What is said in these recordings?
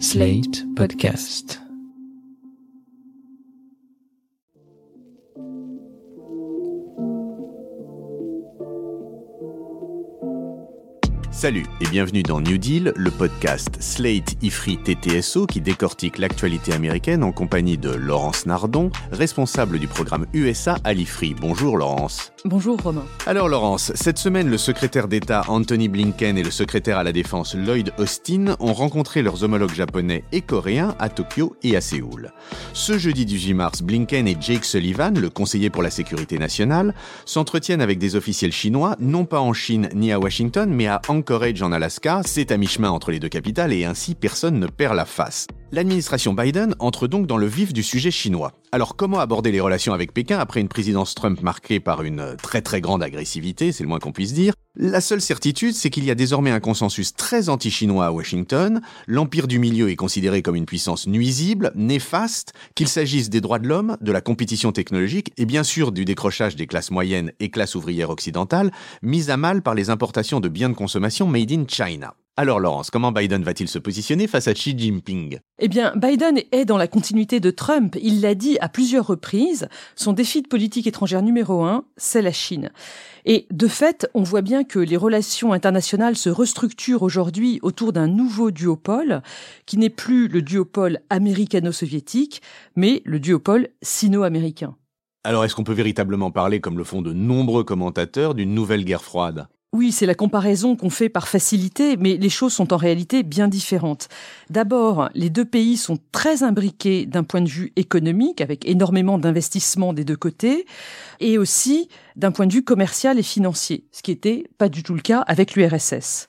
Slate Podcast. Salut et bienvenue dans New Deal, le podcast Slate Ifri TTSO qui décortique l'actualité américaine en compagnie de Laurence Nardon, responsable du programme USA à l'Ifri. Bonjour Laurence. Bonjour Romain. Alors Laurence, cette semaine le secrétaire d'État Anthony Blinken et le secrétaire à la Défense Lloyd Austin ont rencontré leurs homologues japonais et coréens à Tokyo et à Séoul. Ce jeudi 18 mars, Blinken et Jake Sullivan, le conseiller pour la sécurité nationale, s'entretiennent avec des officiels chinois, non pas en Chine ni à Washington, mais à Anchorage en Alaska, c'est à mi-chemin entre les deux capitales et ainsi personne ne perd la face. L'administration Biden entre donc dans le vif du sujet chinois. Alors comment aborder les relations avec Pékin après une présidence Trump marquée par une très très grande agressivité, c'est le moins qu'on puisse dire? La seule certitude, c'est qu'il y a désormais un consensus très anti-chinois à Washington, l'empire du milieu est considéré comme une puissance nuisible, néfaste, qu'il s'agisse des droits de l'homme, de la compétition technologique et bien sûr du décrochage des classes moyennes et classes ouvrières occidentales, mises à mal par les importations de biens de consommation made in China. Alors Laurence, comment Biden va-t-il se positionner face à Xi Jinping? Eh bien, Biden est dans la continuité de Trump. Il l'a dit à plusieurs reprises, son défi de politique étrangère numéro un, c'est la Chine. Et de fait, on voit bien que les relations internationales se restructurent aujourd'hui autour d'un nouveau duopole, qui n'est plus le duopole américano-soviétique, mais le duopole sino-américain. Alors est-ce qu'on peut véritablement parler, comme le font de nombreux commentateurs, d'une nouvelle guerre froide? Oui, c'est la comparaison qu'on fait par facilité, mais les choses sont en réalité bien différentes. D'abord, les deux pays sont très imbriqués d'un point de vue économique, avec énormément d'investissements des deux côtés, et aussi d'un point de vue commercial et financier, ce qui n'était pas du tout le cas avec l'URSS.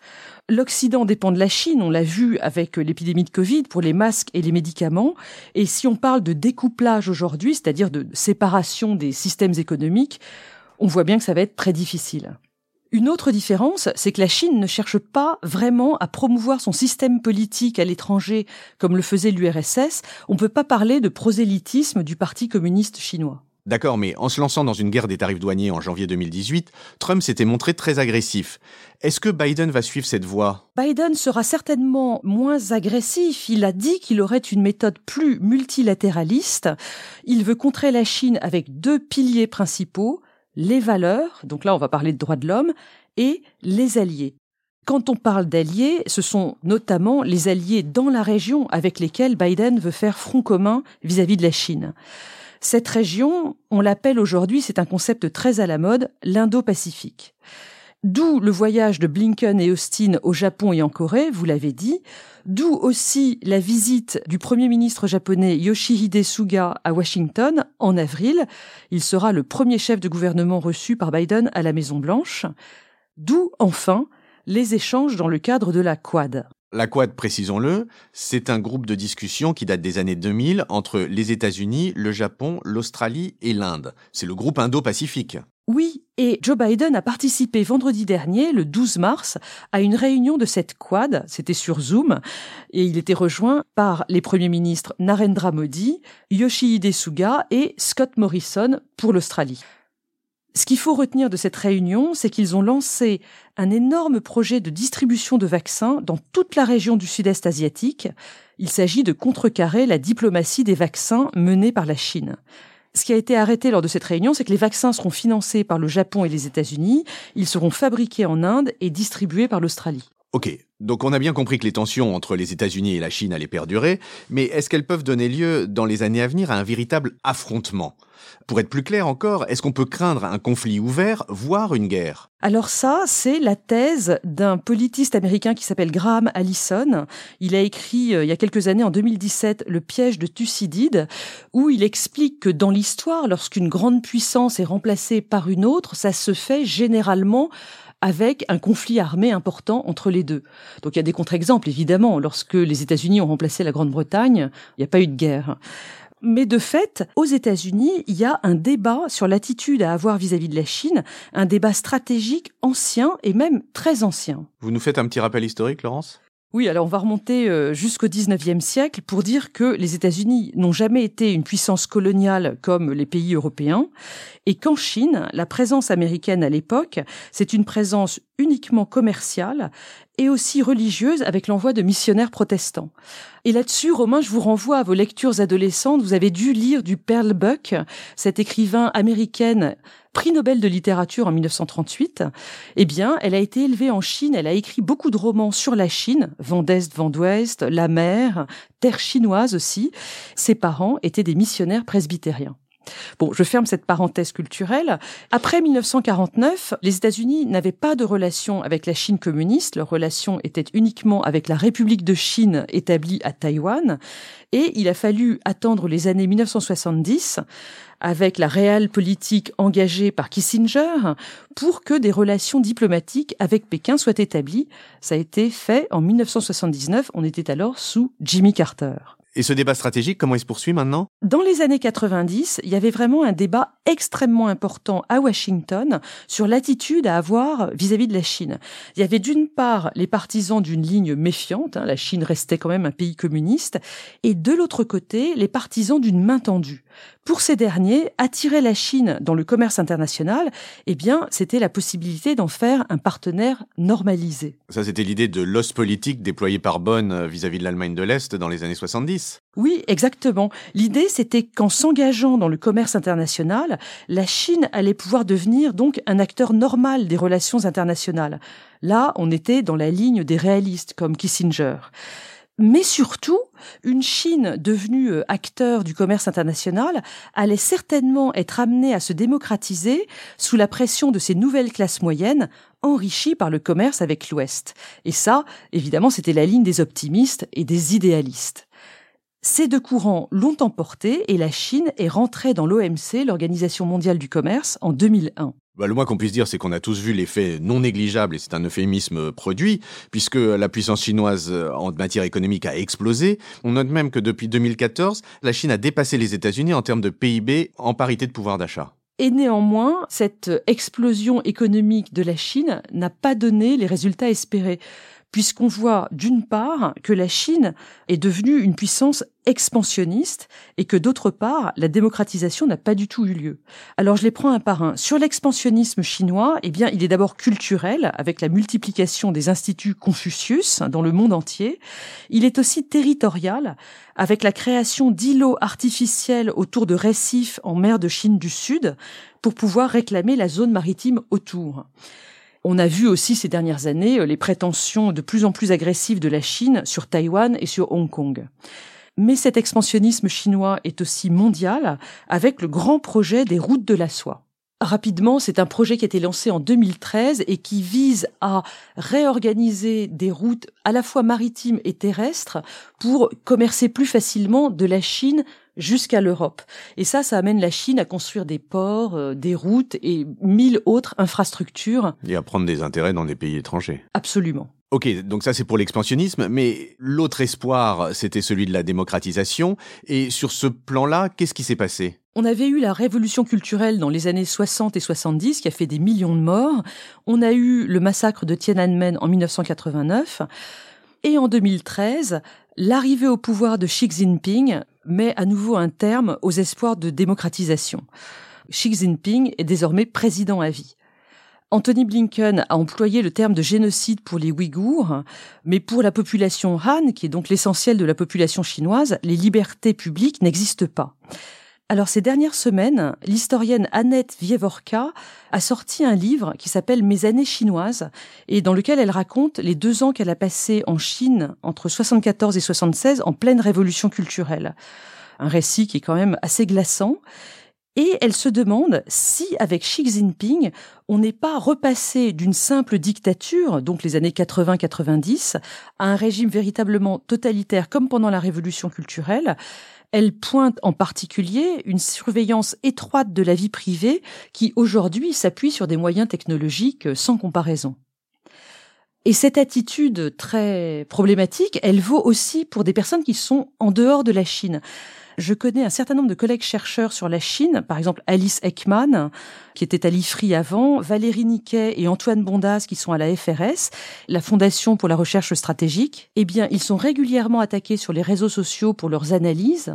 L'Occident dépend de la Chine, on l'a vu avec l'épidémie de Covid pour les masques et les médicaments. Et si on parle de découplage aujourd'hui, c'est-à-dire de séparation des systèmes économiques, on voit bien que ça va être très difficile. Une autre différence, c'est que la Chine ne cherche pas vraiment à promouvoir son système politique à l'étranger comme le faisait l'URSS. On ne peut pas parler de prosélytisme du Parti communiste chinois. D'accord, mais en se lançant dans une guerre des tarifs douaniers en janvier 2018, Trump s'était montré très agressif. Est-ce que Biden va suivre cette voie? Biden sera certainement moins agressif. Il a dit qu'il aurait une méthode plus multilatéraliste. Il veut contrer la Chine avec deux piliers principaux, les valeurs, donc là on va parler de droits de l'homme, et les alliés. Quand on parle d'alliés, ce sont notamment les alliés dans la région avec lesquels Biden veut faire front commun vis-à-vis de la Chine. Cette région, on l'appelle aujourd'hui, c'est un concept très à la mode, l'Indo-Pacifique. D'où le voyage de Blinken et Austin au Japon et en Corée, vous l'avez dit, d'où aussi la visite du Premier ministre japonais Yoshihide Suga à Washington en avril. Il sera le premier chef de gouvernement reçu par Biden à la Maison Blanche. D'où enfin les échanges dans le cadre de la Quad. La Quad, précisons-le, c'est un groupe de discussion qui date des années 2000 entre les États-Unis, le Japon, l'Australie et l'Inde. C'est le groupe Indo-Pacifique. Oui, et Joe Biden a participé vendredi dernier, le 12 mars, à une réunion de cette quad, c'était sur Zoom, et il était rejoint par les premiers ministres Narendra Modi, Yoshihide Suga et Scott Morrison pour l'Australie. Ce qu'il faut retenir de cette réunion, c'est qu'ils ont lancé un énorme projet de distribution de vaccins dans toute la région du sud-est asiatique. Il s'agit de contrecarrer la diplomatie des vaccins menée par la Chine. Ce qui a été arrêté lors de cette réunion, c'est que les vaccins seront financés par le Japon et les États-Unis, ils seront fabriqués en Inde et distribués par l'Australie. Ok, donc on a bien compris que les tensions entre les États-Unis et la Chine allaient perdurer, mais est-ce qu'elles peuvent donner lieu dans les années à venir à un véritable affrontement? Pour être plus clair encore, est-ce qu'on peut craindre un conflit ouvert, voire une guerre? Alors ça, c'est la thèse d'un politiste américain qui s'appelle Graham Allison. Il a écrit euh, il y a quelques années, en 2017, Le piège de Thucydide, où il explique que dans l'histoire, lorsqu'une grande puissance est remplacée par une autre, ça se fait généralement avec un conflit armé important entre les deux. Donc il y a des contre-exemples, évidemment. Lorsque les États-Unis ont remplacé la Grande-Bretagne, il n'y a pas eu de guerre. Mais de fait, aux États-Unis, il y a un débat sur l'attitude à avoir vis-à-vis de la Chine, un débat stratégique ancien et même très ancien. Vous nous faites un petit rappel historique, Laurence? Oui, alors on va remonter euh, jusqu'au 19e siècle pour dire que les États-Unis n'ont jamais été une puissance coloniale comme les pays européens et qu'en Chine, la présence américaine à l'époque, c'est une présence uniquement commerciale et aussi religieuse avec l'envoi de missionnaires protestants. Et là-dessus, Romain, je vous renvoie à vos lectures adolescentes. Vous avez dû lire du Pearl Buck, cette écrivain américaine prix Nobel de littérature en 1938. Eh bien, elle a été élevée en Chine. Elle a écrit beaucoup de romans sur la Chine, vent d'Est, vent d'Ouest, la mer, terre chinoise aussi. Ses parents étaient des missionnaires presbytériens. Bon, je ferme cette parenthèse culturelle. Après 1949, les États-Unis n'avaient pas de relation avec la Chine communiste. Leur relation était uniquement avec la République de Chine établie à Taïwan. Et il a fallu attendre les années 1970 avec la réelle politique engagée par Kissinger pour que des relations diplomatiques avec Pékin soient établies. Ça a été fait en 1979. On était alors sous Jimmy Carter. Et ce débat stratégique, comment il se poursuit maintenant? Dans les années 90, il y avait vraiment un débat extrêmement important à Washington sur l'attitude à avoir vis-à-vis de la Chine. Il y avait d'une part les partisans d'une ligne méfiante, hein, la Chine restait quand même un pays communiste, et de l'autre côté, les partisans d'une main tendue. Pour ces derniers, attirer la Chine dans le commerce international, eh bien, c'était la possibilité d'en faire un partenaire normalisé. Ça, c'était l'idée de l'os politique déployé par Bonn euh, vis-à-vis de l'Allemagne de l'Est dans les années 70. Oui, exactement. L'idée, c'était qu'en s'engageant dans le commerce international, la Chine allait pouvoir devenir donc un acteur normal des relations internationales. Là, on était dans la ligne des réalistes comme Kissinger mais surtout, une Chine devenue euh, acteur du commerce international allait certainement être amenée à se démocratiser sous la pression de ces nouvelles classes moyennes enrichies par le commerce avec l'Ouest. Et ça, évidemment, c'était la ligne des optimistes et des idéalistes. Ces deux courants l'ont emporté et la Chine est rentrée dans l'OMC, l'Organisation mondiale du commerce, en 2001. Bah, le moins qu'on puisse dire, c'est qu'on a tous vu l'effet non négligeable, et c'est un euphémisme produit, puisque la puissance chinoise euh, en matière économique a explosé. On note même que depuis 2014, la Chine a dépassé les États-Unis en termes de PIB en parité de pouvoir d'achat. Et néanmoins, cette explosion économique de la Chine n'a pas donné les résultats espérés puisqu'on voit d'une part que la Chine est devenue une puissance expansionniste et que d'autre part, la démocratisation n'a pas du tout eu lieu. Alors je les prends un par un. Sur l'expansionnisme chinois, eh bien, il est d'abord culturel avec la multiplication des instituts Confucius dans le monde entier. Il est aussi territorial avec la création d'îlots artificiels autour de récifs en mer de Chine du Sud pour pouvoir réclamer la zone maritime autour. On a vu aussi ces dernières années euh, les prétentions de plus en plus agressives de la Chine sur Taïwan et sur Hong Kong. Mais cet expansionnisme chinois est aussi mondial avec le grand projet des routes de la soie. Rapidement, c'est un projet qui a été lancé en 2013 et qui vise à réorganiser des routes à la fois maritimes et terrestres pour commercer plus facilement de la Chine jusqu'à l'Europe. Et ça, ça amène la Chine à construire des ports, euh, des routes et mille autres infrastructures. Et à prendre des intérêts dans des pays étrangers. Absolument. Ok, donc ça c'est pour l'expansionnisme, mais l'autre espoir, c'était celui de la démocratisation. Et sur ce plan-là, qu'est-ce qui s'est passé? On avait eu la révolution culturelle dans les années 60 et 70 qui a fait des millions de morts. On a eu le massacre de Tiananmen en 1989. Et en 2013, l'arrivée au pouvoir de Xi Jinping met à nouveau un terme aux espoirs de démocratisation. Xi Jinping est désormais président à vie. Anthony Blinken a employé le terme de génocide pour les Ouïghours, mais pour la population Han, qui est donc l'essentiel de la population chinoise, les libertés publiques n'existent pas. Alors ces dernières semaines, l'historienne Annette Vievorka a sorti un livre qui s'appelle Mes années chinoises et dans lequel elle raconte les deux ans qu'elle a passés en Chine entre 74 et 76 en pleine révolution culturelle. Un récit qui est quand même assez glaçant. Et elle se demande si, avec Xi Jinping, on n'est pas repassé d'une simple dictature, donc les années 80-90, à un régime véritablement totalitaire comme pendant la révolution culturelle, elle pointe en particulier une surveillance étroite de la vie privée qui aujourd'hui s'appuie sur des moyens technologiques sans comparaison. Et cette attitude très problématique, elle vaut aussi pour des personnes qui sont en dehors de la Chine. Je connais un certain nombre de collègues chercheurs sur la Chine, par exemple Alice Ekman, qui était à l'IFRI avant, Valérie Niquet et Antoine Bondas, qui sont à la FRS, la Fondation pour la recherche stratégique. Eh bien, ils sont régulièrement attaqués sur les réseaux sociaux pour leurs analyses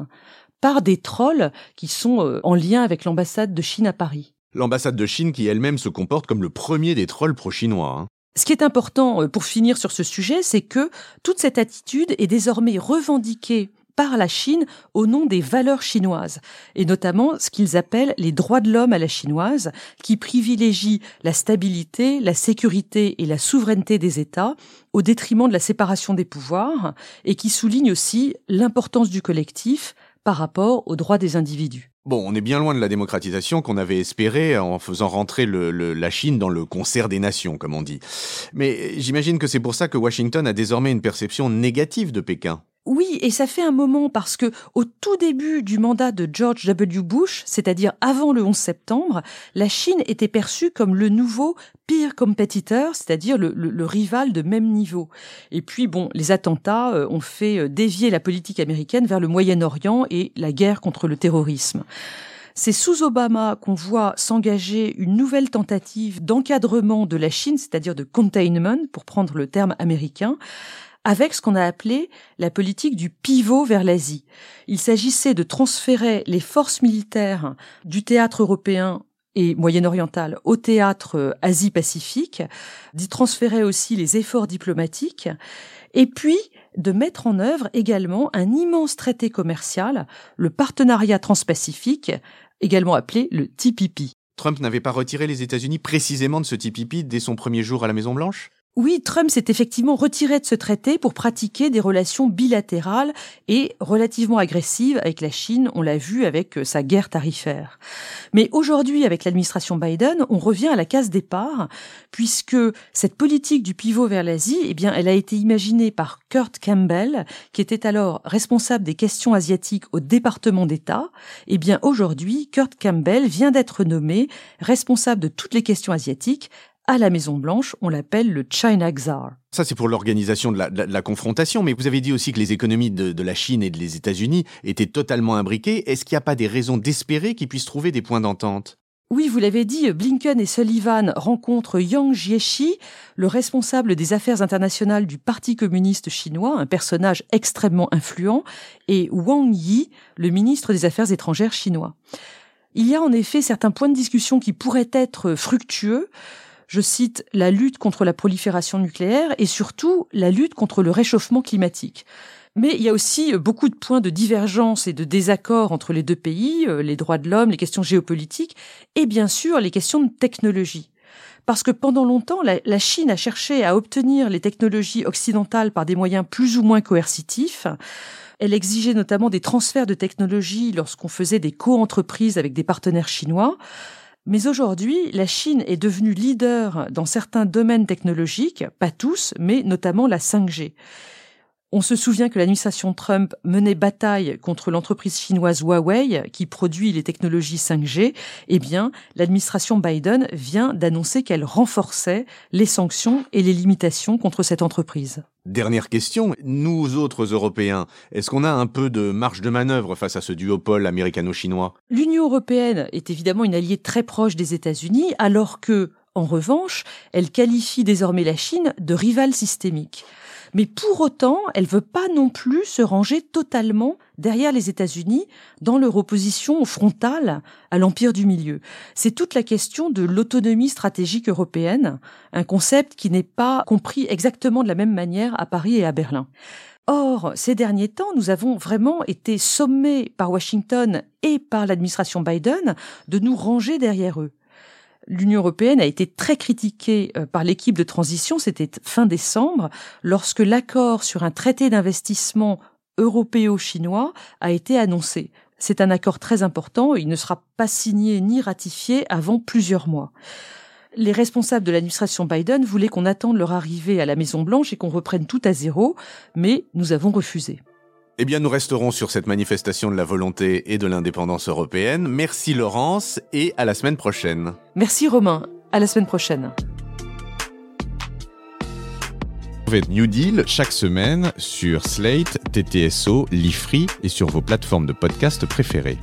par des trolls qui sont euh, en lien avec l'ambassade de Chine à Paris. L'ambassade de Chine qui elle-même se comporte comme le premier des trolls pro-chinois. Hein. Ce qui est important pour finir sur ce sujet, c'est que toute cette attitude est désormais revendiquée par la Chine au nom des valeurs chinoises, et notamment ce qu'ils appellent les droits de l'homme à la chinoise, qui privilégient la stabilité, la sécurité et la souveraineté des États au détriment de la séparation des pouvoirs, et qui soulignent aussi l'importance du collectif par rapport aux droits des individus. Bon, on est bien loin de la démocratisation qu'on avait espéré en faisant rentrer la Chine dans le concert des nations, comme on dit. Mais j'imagine que c'est pour ça que Washington a désormais une perception négative de Pékin. Oui, et ça fait un moment parce que au tout début du mandat de George W. Bush, c'est-à-dire avant le 11 septembre, la Chine était perçue comme le nouveau peer competitor, c'est-à-dire le, rival de même niveau. Et puis bon, les attentats euh, ont fait euh, dévier la politique américaine vers le Moyen-Orient et la guerre contre le terrorisme. C'est sous Obama qu'on voit s'engager une nouvelle tentative d'encadrement de la Chine, c'est-à-dire de containment, pour prendre le terme américain, avec ce qu'on a appelé la politique du pivot vers l'Asie. Il s'agissait de transférer les forces militaires du théâtre européen et moyen-oriental au théâtre euh, Asie-Pacifique, d'y transférer aussi les efforts diplomatiques, et puis de mettre en œuvre également un immense traité commercial, le partenariat transpacifique, également appelé le TPP. Trump n'avait pas retiré les États-Unis précisément de ce TPP dès son premier jour à la Maison-Blanche? Oui, Trump s'est effectivement retiré de ce traité pour pratiquer des relations bilatérales et relativement agressives avec la Chine, on l'a vu avec euh, sa guerre tarifaire. Mais aujourd'hui, avec l'administration Biden, on revient à la case départ, puisque cette politique du pivot vers l'Asie, eh bien, elle a été imaginée par Kurt Campbell, qui était alors responsable des questions asiatiques au département d'État. Eh bien, aujourd'hui, Kurt Campbell vient d'être nommé responsable de toutes les questions asiatiques à la Maison Blanche, on l'appelle le China Czar. Ça, c'est pour l'organisation de, la, confrontation, mais vous avez dit aussi que les économies de, la Chine et des États-Unis étaient totalement imbriquées. Est-ce qu'il n'y a pas des raisons d'espérer qu'ils puissent trouver des points d'entente? Oui, vous l'avez dit, Blinken et Sullivan rencontrent Yang Jiechi, le responsable des affaires internationales du Parti communiste chinois, un personnage extrêmement influent, et Wang Yi, le ministre des Affaires étrangères chinois. Il y a en effet certains points de discussion qui pourraient être fructueux, je cite, la lutte contre la prolifération nucléaire et surtout la lutte contre le réchauffement climatique. Mais il y a aussi euh, beaucoup de points de divergence et de désaccord entre les deux pays, euh, les droits de l'homme, les questions géopolitiques et bien sûr les questions de technologie. Parce que pendant longtemps, la, Chine a cherché à obtenir les technologies occidentales par des moyens plus ou moins coercitifs. Elle exigeait notamment des transferts de technologies lorsqu'on faisait des co-entreprises avec des partenaires chinois. Mais aujourd'hui, la Chine est devenue leader dans certains domaines technologiques, pas tous, mais notamment la 5G. On se souvient que l'administration Trump menait bataille contre l'entreprise chinoise Huawei qui produit les technologies 5G. Eh bien, l'administration Biden vient d'annoncer qu'elle renforçait les sanctions et les limitations contre cette entreprise. Dernière question, nous autres Européens, est-ce qu'on a un peu de marge de manœuvre face à ce duopole américano-chinois? L'Union européenne est évidemment une alliée très proche des États-Unis, alors que, en revanche, elle qualifie désormais la Chine de rivale systémique. Mais pour autant, elle veut pas non plus se ranger totalement derrière les États-Unis dans leur opposition frontale à l'empire du milieu. C'est toute la question de l'autonomie stratégique européenne, un concept qui n'est pas compris exactement de la même manière à Paris et à Berlin. Or, ces derniers temps, nous avons vraiment été sommés par Washington et par l'administration Biden de nous ranger derrière eux l'Union européenne a été très critiquée euh, par l'équipe de transition, c'était fin décembre, lorsque l'accord sur un traité d'investissement européo-chinois a été annoncé. C'est un accord très important, il ne sera pas signé ni ratifié avant plusieurs mois. Les responsables de l'administration Biden voulaient qu'on attende leur arrivée à la Maison Blanche et qu'on reprenne tout à zéro, mais nous avons refusé. Eh bien, nous resterons sur cette manifestation de la volonté et de l'indépendance européenne. Merci Laurence et à la semaine prochaine. Merci Romain, à la semaine prochaine. Retrouvez New Deal chaque semaine sur Slate, TTSO, Lifree et sur vos plateformes de podcast préférées.